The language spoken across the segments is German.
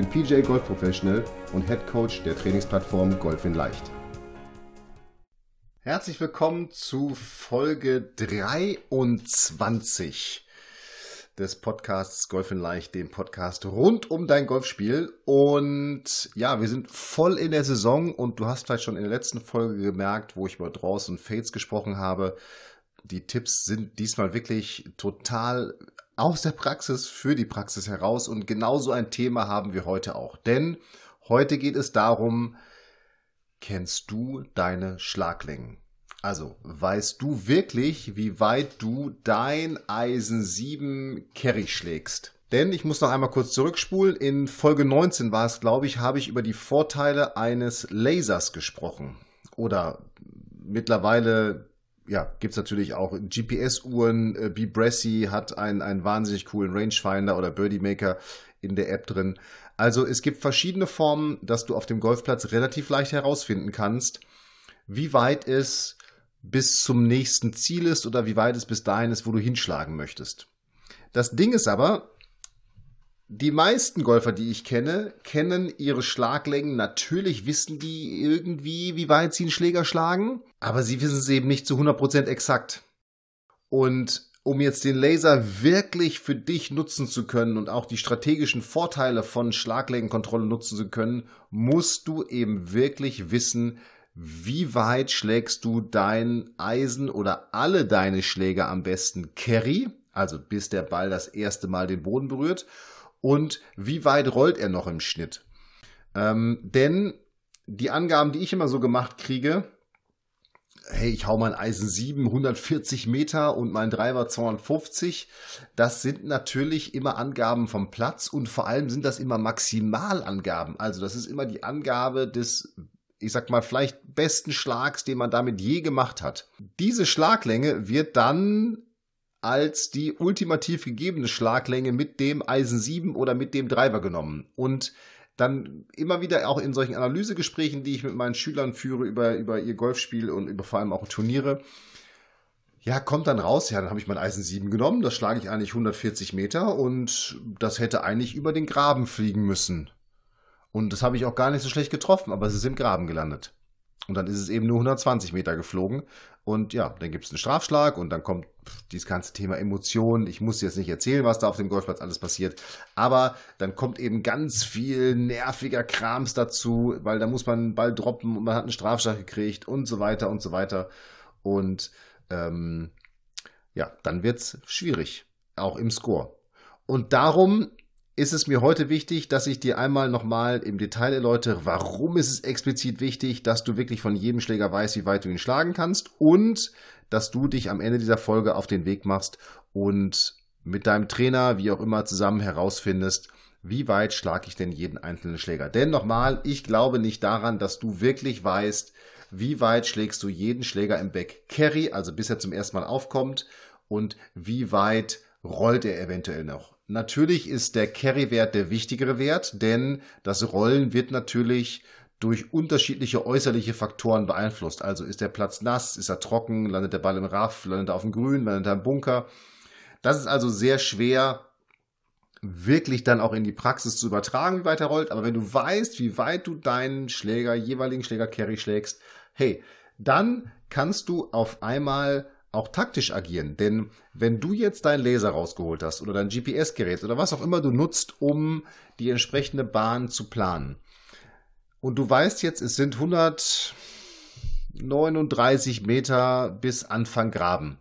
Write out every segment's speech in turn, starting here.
bin PJ Golf Professional und Head Coach der Trainingsplattform Golf in Leicht. Herzlich willkommen zu Folge 23 des Podcasts Golf in Leicht, dem Podcast rund um dein Golfspiel. Und ja, wir sind voll in der Saison und du hast vielleicht schon in der letzten Folge gemerkt, wo ich über Draws und Fates gesprochen habe. Die Tipps sind diesmal wirklich total aus der Praxis für die Praxis heraus und genauso ein Thema haben wir heute auch. Denn heute geht es darum, kennst du deine Schlaglängen? Also, weißt du wirklich, wie weit du dein Eisen 7 Carry schlägst? Denn ich muss noch einmal kurz zurückspulen. In Folge 19 war es, glaube ich, habe ich über die Vorteile eines Lasers gesprochen. Oder mittlerweile ja, gibt es natürlich auch GPS-Uhren. Äh, Bbressy hat einen, einen wahnsinnig coolen Rangefinder oder Birdie Maker in der App drin. Also es gibt verschiedene Formen, dass du auf dem Golfplatz relativ leicht herausfinden kannst, wie weit es bis zum nächsten Ziel ist oder wie weit es bis dahin ist, wo du hinschlagen möchtest. Das Ding ist aber, die meisten Golfer, die ich kenne, kennen ihre Schlaglängen. Natürlich wissen die irgendwie, wie weit sie einen Schläger schlagen, aber sie wissen es eben nicht zu 100% exakt. Und um jetzt den Laser wirklich für dich nutzen zu können und auch die strategischen Vorteile von Schlaglängenkontrolle nutzen zu können, musst du eben wirklich wissen, wie weit schlägst du dein Eisen oder alle deine Schläger am besten Carry, also bis der Ball das erste Mal den Boden berührt, und wie weit rollt er noch im Schnitt. Ähm, denn die Angaben, die ich immer so gemacht kriege, hey, ich hau mein Eisen 7, 140 Meter und mein Driver 250. Das sind natürlich immer Angaben vom Platz und vor allem sind das immer Maximalangaben. Also das ist immer die Angabe des ich sag mal, vielleicht besten Schlags, den man damit je gemacht hat. Diese Schlaglänge wird dann als die ultimativ gegebene Schlaglänge mit dem Eisen 7 oder mit dem Driver genommen. Und dann immer wieder auch in solchen Analysegesprächen, die ich mit meinen Schülern führe über, über ihr Golfspiel und über vor allem auch Turniere, ja, kommt dann raus, ja, dann habe ich mein Eisen 7 genommen, das schlage ich eigentlich 140 Meter und das hätte eigentlich über den Graben fliegen müssen. Und das habe ich auch gar nicht so schlecht getroffen, aber es ist im Graben gelandet. Und dann ist es eben nur 120 Meter geflogen. Und ja, dann gibt es einen Strafschlag und dann kommt dieses ganze Thema Emotionen. Ich muss jetzt nicht erzählen, was da auf dem Golfplatz alles passiert. Aber dann kommt eben ganz viel nerviger Krams dazu, weil da muss man einen Ball droppen und man hat einen Strafschlag gekriegt und so weiter und so weiter. Und ähm, ja, dann wird es schwierig, auch im Score. Und darum ist es mir heute wichtig, dass ich dir einmal nochmal im Detail erläutere, warum ist es explizit wichtig, dass du wirklich von jedem Schläger weißt, wie weit du ihn schlagen kannst und dass du dich am Ende dieser Folge auf den Weg machst und mit deinem Trainer, wie auch immer, zusammen herausfindest, wie weit schlage ich denn jeden einzelnen Schläger. Denn nochmal, ich glaube nicht daran, dass du wirklich weißt, wie weit schlägst du jeden Schläger im Back Carry, also bis er zum ersten Mal aufkommt und wie weit rollt er eventuell noch. Natürlich ist der Carry-Wert der wichtigere Wert, denn das Rollen wird natürlich durch unterschiedliche äußerliche Faktoren beeinflusst. Also ist der Platz nass, ist er trocken, landet der Ball im Raff, landet er auf dem Grün, landet er im Bunker. Das ist also sehr schwer wirklich dann auch in die Praxis zu übertragen, wie weit er rollt. Aber wenn du weißt, wie weit du deinen Schläger, jeweiligen Schläger Carry schlägst, hey, dann kannst du auf einmal auch taktisch agieren. Denn wenn du jetzt deinen Laser rausgeholt hast oder dein GPS-Gerät oder was auch immer du nutzt, um die entsprechende Bahn zu planen, und du weißt jetzt, es sind 139 Meter bis Anfang Graben.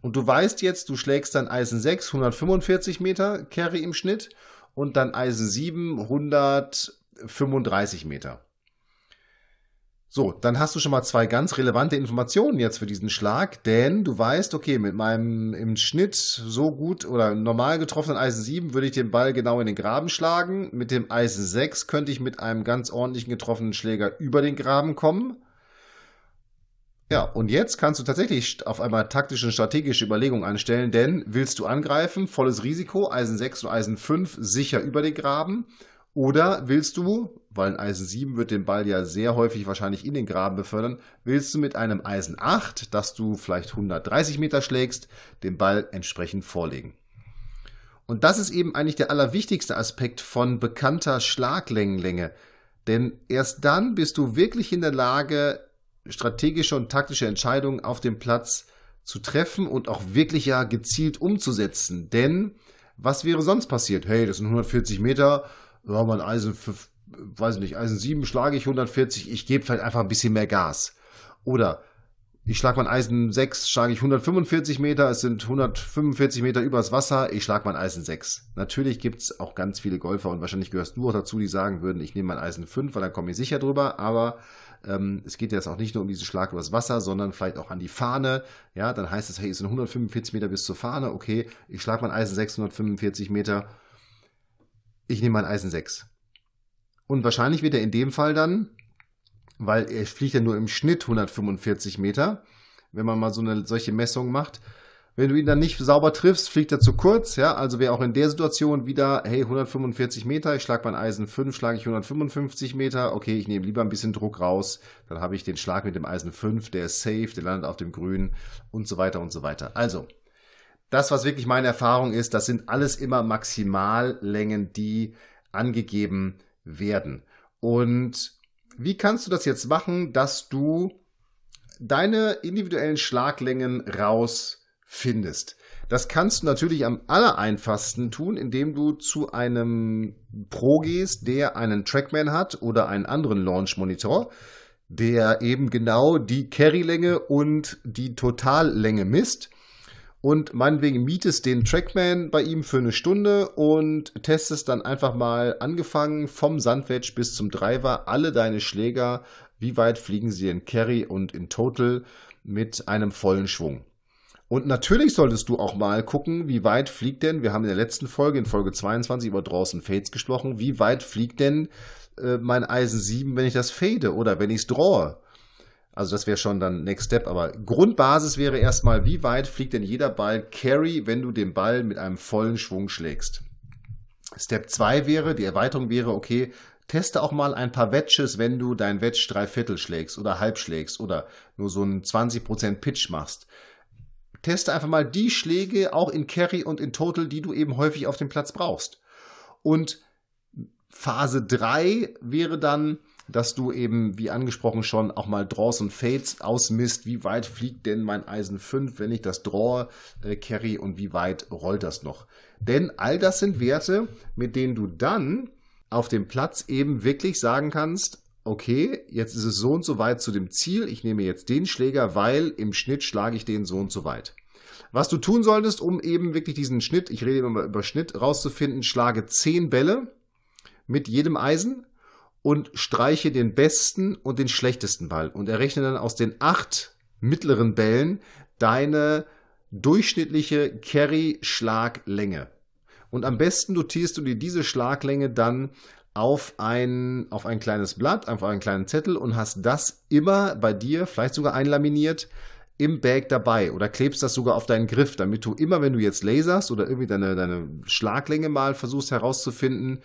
Und du weißt jetzt, du schlägst dann Eisen 6, 145 Meter Carry im Schnitt und dann Eisen 7, 135 Meter. So, dann hast du schon mal zwei ganz relevante Informationen jetzt für diesen Schlag, denn du weißt, okay, mit meinem im Schnitt so gut oder normal getroffenen Eisen 7 würde ich den Ball genau in den Graben schlagen. Mit dem Eisen 6 könnte ich mit einem ganz ordentlichen getroffenen Schläger über den Graben kommen. Ja, und jetzt kannst du tatsächlich auf einmal taktische und strategische Überlegungen anstellen, denn willst du angreifen, volles Risiko, Eisen 6 und Eisen 5 sicher über den Graben oder willst du, weil ein Eisen 7 wird den Ball ja sehr häufig wahrscheinlich in den Graben befördern, willst du mit einem Eisen 8, das du vielleicht 130 Meter schlägst, den Ball entsprechend vorlegen. Und das ist eben eigentlich der allerwichtigste Aspekt von bekannter Schlaglängenlänge. Denn erst dann bist du wirklich in der Lage, strategische und taktische Entscheidungen auf dem Platz zu treffen und auch wirklich ja gezielt umzusetzen. Denn was wäre sonst passiert? Hey, das sind 140 Meter, ja, mein Eisen, weiß nicht, Eisen 7 schlage ich 140, ich gebe vielleicht einfach ein bisschen mehr Gas. Oder ich schlage mein Eisen 6, schlage ich 145 Meter, es sind 145 Meter übers Wasser, ich schlage mein Eisen 6. Natürlich gibt's auch ganz viele Golfer und wahrscheinlich gehörst du auch dazu, die sagen würden, ich nehme mein Eisen 5, weil dann komme ich sicher drüber, aber ähm, es geht jetzt auch nicht nur um diesen Schlag übers Wasser, sondern vielleicht auch an die Fahne. Ja, dann heißt es, hey, es sind 145 Meter bis zur Fahne, okay, ich schlage mein Eisen 645 Meter, ich nehme mein Eisen 6. Und wahrscheinlich wird er in dem Fall dann, weil er fliegt ja nur im Schnitt 145 Meter, wenn man mal so eine solche Messung macht. Wenn du ihn dann nicht sauber triffst, fliegt er zu kurz, ja, also wäre auch in der Situation wieder, hey, 145 Meter, ich schlage mein Eisen 5, schlage ich 155 Meter, okay, ich nehme lieber ein bisschen Druck raus, dann habe ich den Schlag mit dem Eisen 5, der ist safe, der landet auf dem Grün und so weiter und so weiter. Also, das, was wirklich meine Erfahrung ist, das sind alles immer Maximallängen, die angegeben werden. Und wie kannst du das jetzt machen, dass du deine individuellen Schlaglängen rausfindest? Das kannst du natürlich am allereinfachsten tun, indem du zu einem Pro gehst, der einen Trackman hat oder einen anderen Launch Monitor, der eben genau die Carry-Länge und die Totallänge misst und meinetwegen mietest den Trackman bei ihm für eine Stunde und testest dann einfach mal angefangen vom Sandwedge bis zum Driver alle deine Schläger, wie weit fliegen sie in Carry und in Total mit einem vollen Schwung. Und natürlich solltest du auch mal gucken, wie weit fliegt denn, wir haben in der letzten Folge, in Folge 22 über draußen Fades gesprochen, wie weit fliegt denn äh, mein Eisen 7, wenn ich das fade oder wenn ich es drawe? Also das wäre schon dann Next Step. Aber Grundbasis wäre erstmal, wie weit fliegt denn jeder Ball Carry, wenn du den Ball mit einem vollen Schwung schlägst? Step 2 wäre, die Erweiterung wäre, okay, teste auch mal ein paar Wedges, wenn du dein Wedge drei Viertel schlägst oder halb schlägst oder nur so einen 20% Pitch machst. Teste einfach mal die Schläge auch in Carry und in Total, die du eben häufig auf dem Platz brauchst. Und Phase 3 wäre dann, dass du eben, wie angesprochen schon, auch mal Draws und Fades ausmisst. Wie weit fliegt denn mein Eisen 5, wenn ich das Draw äh, carry und wie weit rollt das noch? Denn all das sind Werte, mit denen du dann auf dem Platz eben wirklich sagen kannst, okay, jetzt ist es so und so weit zu dem Ziel, ich nehme jetzt den Schläger, weil im Schnitt schlage ich den so und so weit. Was du tun solltest, um eben wirklich diesen Schnitt, ich rede immer über Schnitt, rauszufinden, schlage 10 Bälle mit jedem Eisen und streiche den besten und den schlechtesten Ball und errechne dann aus den acht mittleren Bällen deine durchschnittliche Carry-Schlaglänge. Und am besten notierst du dir diese Schlaglänge dann auf ein, auf ein kleines Blatt, auf einen kleinen Zettel und hast das immer bei dir, vielleicht sogar einlaminiert, im Bag dabei oder klebst das sogar auf deinen Griff, damit du immer, wenn du jetzt laserst oder irgendwie deine, deine Schlaglänge mal versuchst herauszufinden,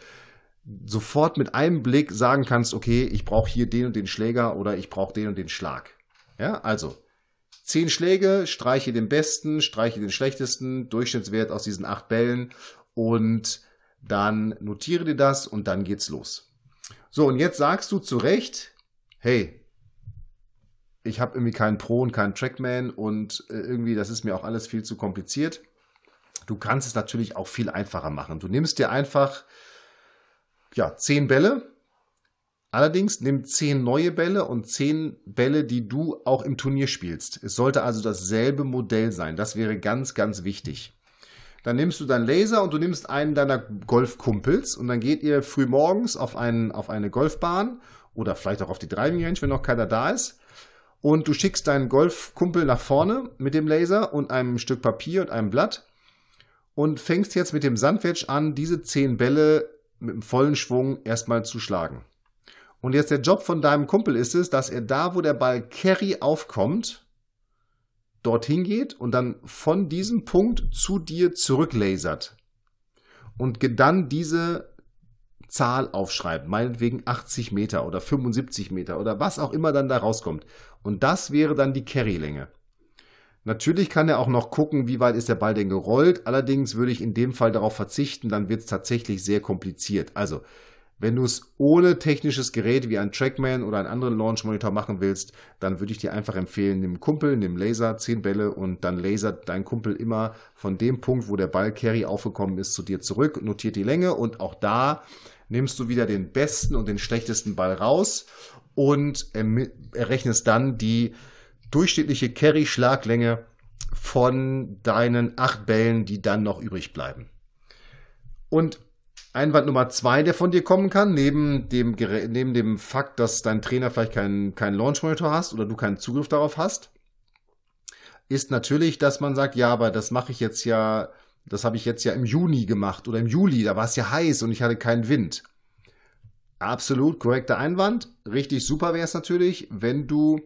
sofort mit einem Blick sagen kannst, okay, ich brauche hier den und den Schläger oder ich brauche den und den Schlag. Ja, also zehn Schläge, streiche den besten, streiche den schlechtesten, Durchschnittswert aus diesen acht Bällen und dann notiere dir das und dann geht's los. So, und jetzt sagst du zu Recht, hey, ich habe irgendwie keinen Pro und keinen Trackman und äh, irgendwie, das ist mir auch alles viel zu kompliziert. Du kannst es natürlich auch viel einfacher machen. Du nimmst dir einfach ja, zehn Bälle. Allerdings nimm zehn neue Bälle und zehn Bälle, die du auch im Turnier spielst. Es sollte also dasselbe Modell sein. Das wäre ganz, ganz wichtig. Dann nimmst du deinen Laser und du nimmst einen deiner Golfkumpels und dann geht ihr früh morgens auf, einen, auf eine Golfbahn oder vielleicht auch auf die Driving Range, wenn noch keiner da ist. Und du schickst deinen Golfkumpel nach vorne mit dem Laser und einem Stück Papier und einem Blatt und fängst jetzt mit dem Sandwedge an, diese zehn Bälle mit dem vollen Schwung erstmal zu schlagen. Und jetzt der Job von deinem Kumpel ist es, dass er da, wo der Ball Carry aufkommt, dorthin geht und dann von diesem Punkt zu dir zurücklasert. Und dann diese Zahl aufschreibt, meinetwegen 80 Meter oder 75 Meter oder was auch immer dann da rauskommt. Und das wäre dann die Carry-Länge. Natürlich kann er auch noch gucken, wie weit ist der Ball denn gerollt. Allerdings würde ich in dem Fall darauf verzichten, dann wird es tatsächlich sehr kompliziert. Also, wenn du es ohne technisches Gerät wie ein Trackman oder einen anderen Launch Monitor machen willst, dann würde ich dir einfach empfehlen, nimm Kumpel, nimm Laser, 10 Bälle und dann lasert dein Kumpel immer von dem Punkt, wo der Ball Carry aufgekommen ist, zu dir zurück, notiert die Länge und auch da nimmst du wieder den besten und den schlechtesten Ball raus und errechnest dann die durchschnittliche Carry-Schlaglänge von deinen acht Bällen, die dann noch übrig bleiben. Und Einwand Nummer zwei, der von dir kommen kann, neben dem, neben dem Fakt, dass dein Trainer vielleicht keinen, keinen Launch-Monitor hast oder du keinen Zugriff darauf hast, ist natürlich, dass man sagt, ja, aber das mache ich jetzt ja, das habe ich jetzt ja im Juni gemacht oder im Juli, da war es ja heiß und ich hatte keinen Wind. Absolut korrekter Einwand. Richtig super wäre es natürlich, wenn du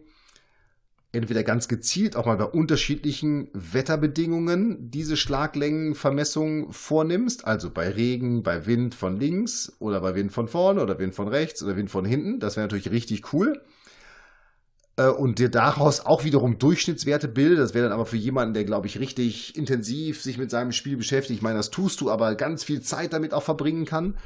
entweder ganz gezielt auch mal bei unterschiedlichen Wetterbedingungen diese Schlaglängenvermessung vornimmst, also bei Regen, bei Wind von links oder bei Wind von vorne oder Wind von rechts oder Wind von hinten. Das wäre natürlich richtig cool. Äh, und dir daraus auch wiederum Durchschnittswerte bildet. Das wäre dann aber für jemanden, der, glaube ich, richtig intensiv sich mit seinem Spiel beschäftigt. Ich meine, das tust du, aber ganz viel Zeit damit auch verbringen kann.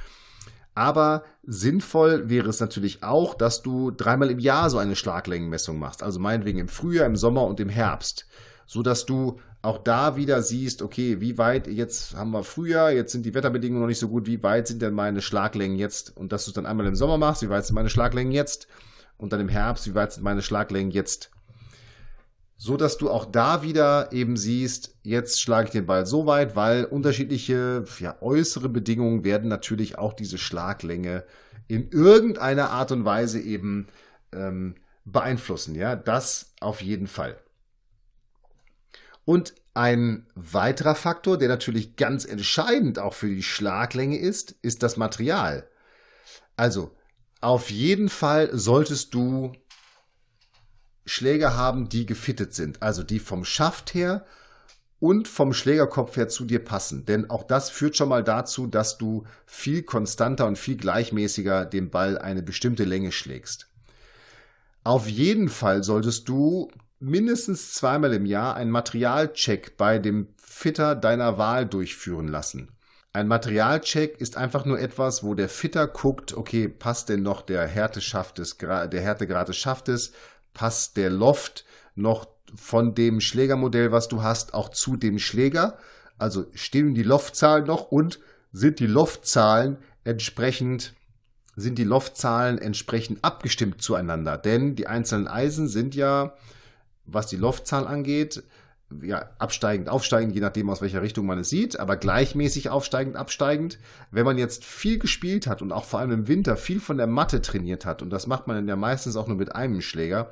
Aber sinnvoll wäre es natürlich auch, dass du dreimal im Jahr so eine Schlaglängenmessung machst. Also meinetwegen im Frühjahr, im Sommer und im Herbst. So dass du auch da wieder siehst, okay, wie weit, jetzt haben wir Frühjahr, jetzt sind die Wetterbedingungen noch nicht so gut, wie weit sind denn meine Schlaglängen jetzt? Und dass du es dann einmal im Sommer machst, wie weit sind meine Schlaglängen jetzt? Und dann im Herbst, wie weit sind meine Schlaglängen jetzt? So dass du auch da wieder eben siehst, jetzt schlage ich den Ball so weit, weil unterschiedliche ja, äußere Bedingungen werden natürlich auch diese Schlaglänge in irgendeiner Art und Weise eben ähm, beeinflussen. Ja, das auf jeden Fall. Und ein weiterer Faktor, der natürlich ganz entscheidend auch für die Schlaglänge ist, ist das Material. Also auf jeden Fall solltest du Schläger haben, die gefittet sind, also die vom Schaft her und vom Schlägerkopf her zu dir passen. Denn auch das führt schon mal dazu, dass du viel konstanter und viel gleichmäßiger den Ball eine bestimmte Länge schlägst. Auf jeden Fall solltest du mindestens zweimal im Jahr einen Materialcheck bei dem Fitter deiner Wahl durchführen lassen. Ein Materialcheck ist einfach nur etwas, wo der Fitter guckt, okay, passt denn noch der Härteschaft des, der Härtegrad des Schaftes, passt der Loft noch von dem Schlägermodell, was du hast, auch zu dem Schläger. Also stimmen die Loftzahlen noch und sind die Loftzahlen entsprechend sind die Loftzahlen entsprechend abgestimmt zueinander. Denn die einzelnen Eisen sind ja, was die Loftzahl angeht, ja, absteigend, aufsteigend, je nachdem, aus welcher Richtung man es sieht, aber gleichmäßig aufsteigend, absteigend. Wenn man jetzt viel gespielt hat und auch vor allem im Winter viel von der Matte trainiert hat, und das macht man ja meistens auch nur mit einem Schläger,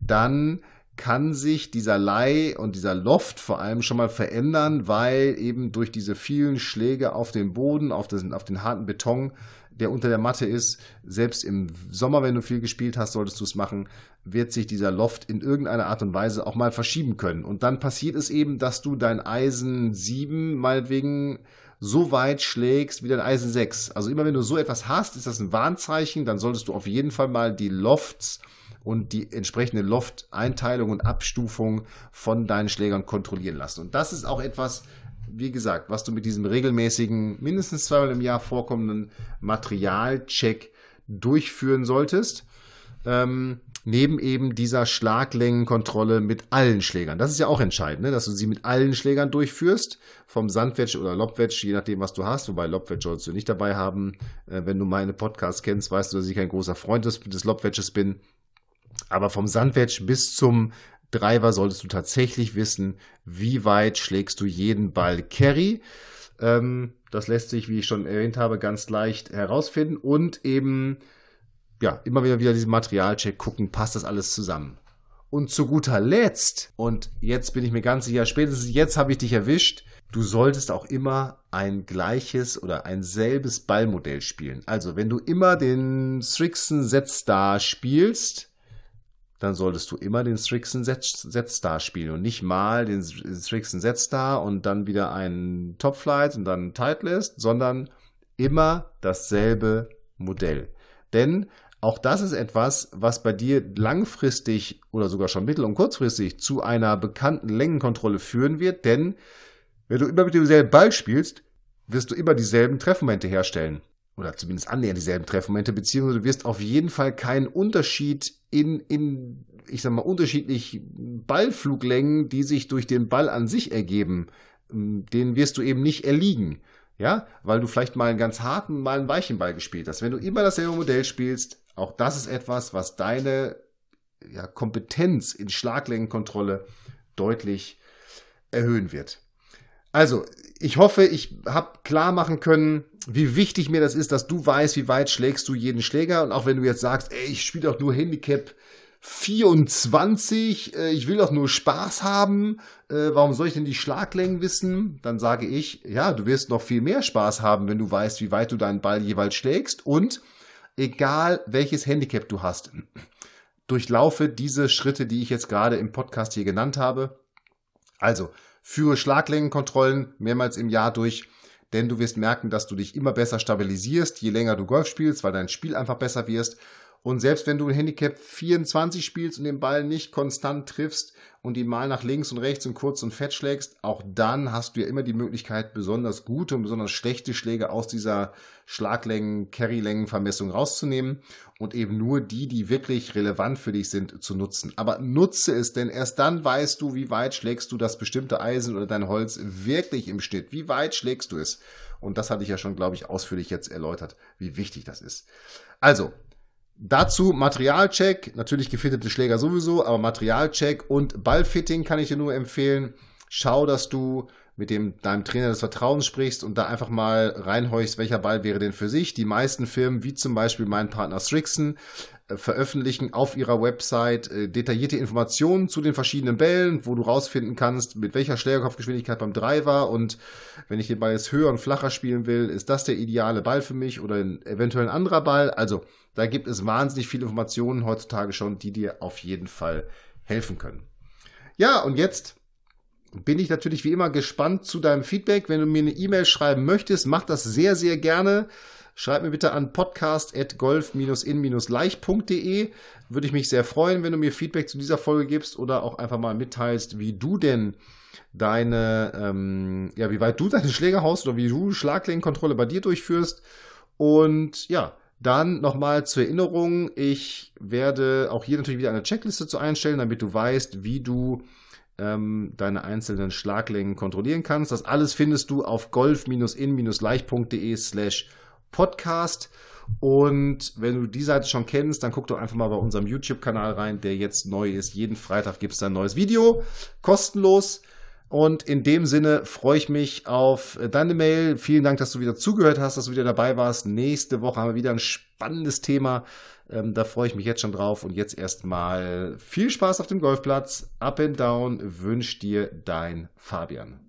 dann kann sich dieser Leih und dieser Loft vor allem schon mal verändern, weil eben durch diese vielen Schläge auf den Boden, auf, den, auf den harten Beton, der unter der Matte ist, selbst im Sommer, wenn du viel gespielt hast, solltest du es machen, wird sich dieser Loft in irgendeiner Art und Weise auch mal verschieben können. Und dann passiert es eben, dass du dein Eisen 7 meinetwegen so weit schlägst wie dein Eisen 6. Also immer wenn du so etwas hast, ist das ein Warnzeichen, dann solltest du auf jeden Fall mal die Lofts und die entsprechende Loft-Einteilung und Abstufung von deinen Schlägern kontrollieren lassen. Und das ist auch etwas, wie gesagt, was du mit diesem regelmäßigen, mindestens zweimal im Jahr vorkommenden Materialcheck durchführen solltest. Ähm, neben eben dieser Schlaglängenkontrolle mit allen Schlägern. Das ist ja auch entscheidend, ne? dass du sie mit allen Schlägern durchführst, vom Sandwedge oder Lobwedge, je nachdem, was du hast. Wobei Lobwedge sollst du nicht dabei haben. Äh, wenn du meine Podcasts kennst, weißt du, dass ich kein großer Freund des, des Lobwedges bin. Aber vom Sandwedge bis zum Driver solltest du tatsächlich wissen, wie weit schlägst du jeden Ball Carry. Ähm, das lässt sich, wie ich schon erwähnt habe, ganz leicht herausfinden und eben ja, immer wieder wieder diesen Materialcheck gucken, passt das alles zusammen. Und zu guter Letzt, und jetzt bin ich mir ganz sicher, spätestens jetzt habe ich dich erwischt, du solltest auch immer ein gleiches oder ein selbes Ballmodell spielen. Also, wenn du immer den Strixen Z-Star spielst, dann solltest du immer den Strixen Z-Star spielen und nicht mal den Strixen Z-Star und dann wieder einen Top-Flight und dann Titleist, sondern immer dasselbe Modell. Denn auch das ist etwas, was bei dir langfristig oder sogar schon mittel- und kurzfristig zu einer bekannten Längenkontrolle führen wird, denn wenn du immer mit demselben Ball spielst, wirst du immer dieselben Treffmomente herstellen. Oder zumindest annähernd dieselben Treffmomente, beziehungsweise du wirst auf jeden Fall keinen Unterschied in, in, ich sag mal, unterschiedlich Ballfluglängen, die sich durch den Ball an sich ergeben, den wirst du eben nicht erliegen. Ja, weil du vielleicht mal einen ganz harten, mal einen weichen Ball gespielt hast. Wenn du immer dasselbe Modell spielst, auch das ist etwas, was deine ja, Kompetenz in Schlaglängenkontrolle deutlich erhöhen wird. Also, ich hoffe, ich habe klar machen können, wie wichtig mir das ist, dass du weißt, wie weit schlägst du jeden Schläger. Und auch wenn du jetzt sagst, ey, ich spiele doch nur Handicap 24, äh, ich will doch nur Spaß haben, äh, warum soll ich denn die Schlaglängen wissen? Dann sage ich, ja, du wirst noch viel mehr Spaß haben, wenn du weißt, wie weit du deinen Ball jeweils schlägst. Und egal welches Handicap du hast, durchlaufe diese Schritte, die ich jetzt gerade im Podcast hier genannt habe. Also, führe Schlaglängenkontrollen mehrmals im Jahr durch, denn du wirst merken, dass du dich immer besser stabilisierst, je länger du Golf spielst, weil dein Spiel einfach besser wirst. Und selbst wenn du ein Handicap 24 spielst und den Ball nicht konstant triffst und ihn mal nach links und rechts und kurz und fett schlägst, auch dann hast du ja immer die Möglichkeit, besonders gute und besonders schlechte Schläge aus dieser Schlaglängen, Carrylängenvermessung rauszunehmen und eben nur die, die wirklich relevant für dich sind, zu nutzen. Aber nutze es, denn erst dann weißt du, wie weit schlägst du das bestimmte Eisen oder dein Holz wirklich im Schnitt. Wie weit schlägst du es? Und das hatte ich ja schon, glaube ich, ausführlich jetzt erläutert, wie wichtig das ist. Also, Dazu Materialcheck, natürlich gefittete Schläger sowieso, aber Materialcheck und Ballfitting kann ich dir nur empfehlen. Schau, dass du mit dem, deinem Trainer des Vertrauens sprichst und da einfach mal reinhorchst, welcher Ball wäre denn für sich. Die meisten Firmen, wie zum Beispiel mein Partner Strixen, äh, veröffentlichen auf ihrer Website äh, detaillierte Informationen zu den verschiedenen Bällen, wo du rausfinden kannst, mit welcher Schlägerkopfgeschwindigkeit beim Driver und wenn ich den Ball jetzt höher und flacher spielen will, ist das der ideale Ball für mich oder eventuell ein anderer Ball. Also da gibt es wahnsinnig viele Informationen heutzutage schon, die dir auf jeden Fall helfen können. Ja, und jetzt bin ich natürlich wie immer gespannt zu deinem Feedback. Wenn du mir eine E-Mail schreiben möchtest, mach das sehr, sehr gerne. Schreib mir bitte an podcast.golf-in-leicht.de. Würde ich mich sehr freuen, wenn du mir Feedback zu dieser Folge gibst oder auch einfach mal mitteilst, wie du denn deine, ähm, ja, wie weit du deine Schläger haust oder wie du Schlaglängenkontrolle bei dir durchführst. Und ja, dann nochmal zur Erinnerung, ich werde auch hier natürlich wieder eine Checkliste zu einstellen, damit du weißt, wie du ähm, deine einzelnen Schlaglängen kontrollieren kannst. Das alles findest du auf golf-in-leicht.de slash podcast. Und wenn du die Seite schon kennst, dann guck doch einfach mal bei unserem YouTube-Kanal rein, der jetzt neu ist. Jeden Freitag gibt es da ein neues Video, kostenlos. Und in dem Sinne freue ich mich auf deine Mail. Vielen Dank, dass du wieder zugehört hast, dass du wieder dabei warst. Nächste Woche haben wir wieder ein spannendes Thema. Ähm, da freue ich mich jetzt schon drauf. Und jetzt erstmal viel Spaß auf dem Golfplatz. Up and down wünscht dir dein Fabian.